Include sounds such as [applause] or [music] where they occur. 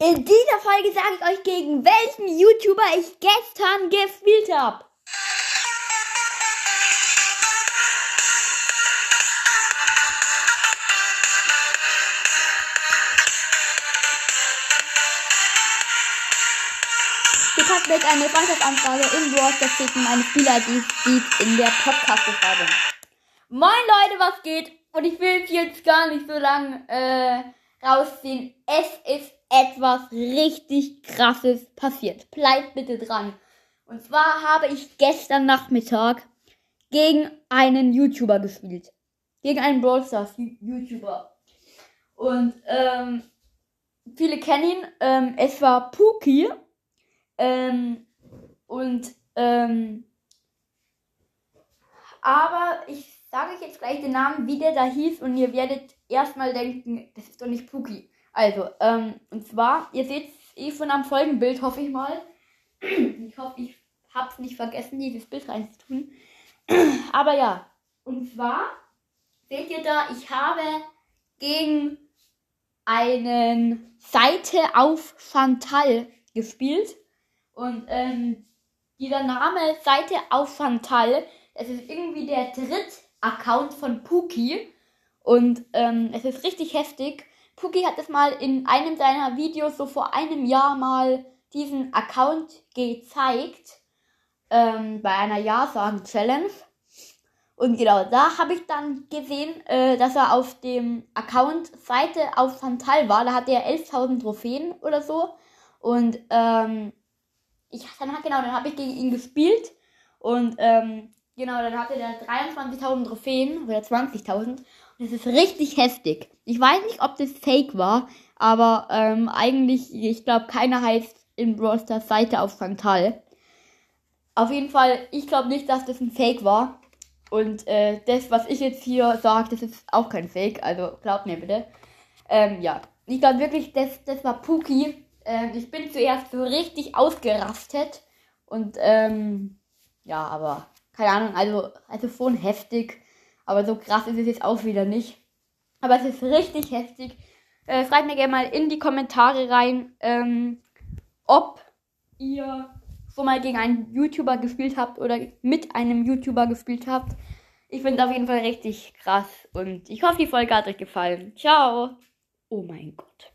In dieser Folge sage ich euch, gegen welchen YouTuber ich gestern gespielt habe. Du kannst mit einer Freundschaftsanfrage im Browser schicken. Meine Spieler, die steht in der Podcast-Beschreibung. Moin Leute, was geht? Und ich will jetzt gar nicht so lange äh, rausziehen. Es ist etwas richtig krasses passiert. Bleibt bitte dran. Und zwar habe ich gestern Nachmittag gegen einen YouTuber gespielt. Gegen einen Brawl Stars YouTuber. Und ähm, viele kennen ihn. Ähm, es war Pookie. Ähm, und ähm, aber ich sage ich jetzt gleich den Namen, wie der da hieß und ihr werdet erstmal denken, das ist doch nicht Pookie. Also, ähm, und zwar, ihr seht es eh schon am Folgenbild, hoffe ich mal. [clears throat] Ich hoffe, ich habe es nicht vergessen, dieses Bild reinzutun. [clears throat] Aber ja, und zwar seht ihr da, ich habe gegen einen Seite auf Chantal gespielt. Und ähm, dieser Name Seite auf Chantal, es ist irgendwie der dritte Account von Pookie. Und ähm, es ist richtig heftig. Pookie hat es mal in einem seiner Videos so vor einem Jahr mal diesen Account gezeigt. Ähm, bei einer Ja-Sagen-Challenge. Und genau, da habe ich dann gesehen, äh, dass er auf dem Account Seite auf Santal war. Da hatte er 11.000 Trophäen oder so. Und ähm, ich, dann, genau, dann habe ich gegen ihn gespielt. Und ähm, Genau, dann hatte der 23.000 Trophäen oder 20.000. Und das ist richtig heftig. Ich weiß nicht, ob das fake war, aber ähm, eigentlich, ich glaube, keiner heißt in Brawl Stars Seite auf Santal. Auf jeden Fall, ich glaube nicht, dass das ein Fake war. Und äh, das, was ich jetzt hier sage, das ist auch kein Fake. Also glaubt mir bitte. Ähm, ja, ich glaube wirklich, das, das war Pookie. Ähm, ich bin zuerst so richtig ausgerastet. Und ähm, ja, aber keine Ahnung, also, also schon heftig. Aber so krass ist es jetzt auch wieder nicht. Aber es ist richtig heftig. Äh, schreibt mir gerne mal in die Kommentare rein, ähm, ob ihr schon mal gegen einen YouTuber gespielt habt oder mit einem YouTuber gespielt habt. Ich finde es auf jeden Fall richtig krass und ich hoffe, die Folge hat euch gefallen. Ciao. Oh mein Gott.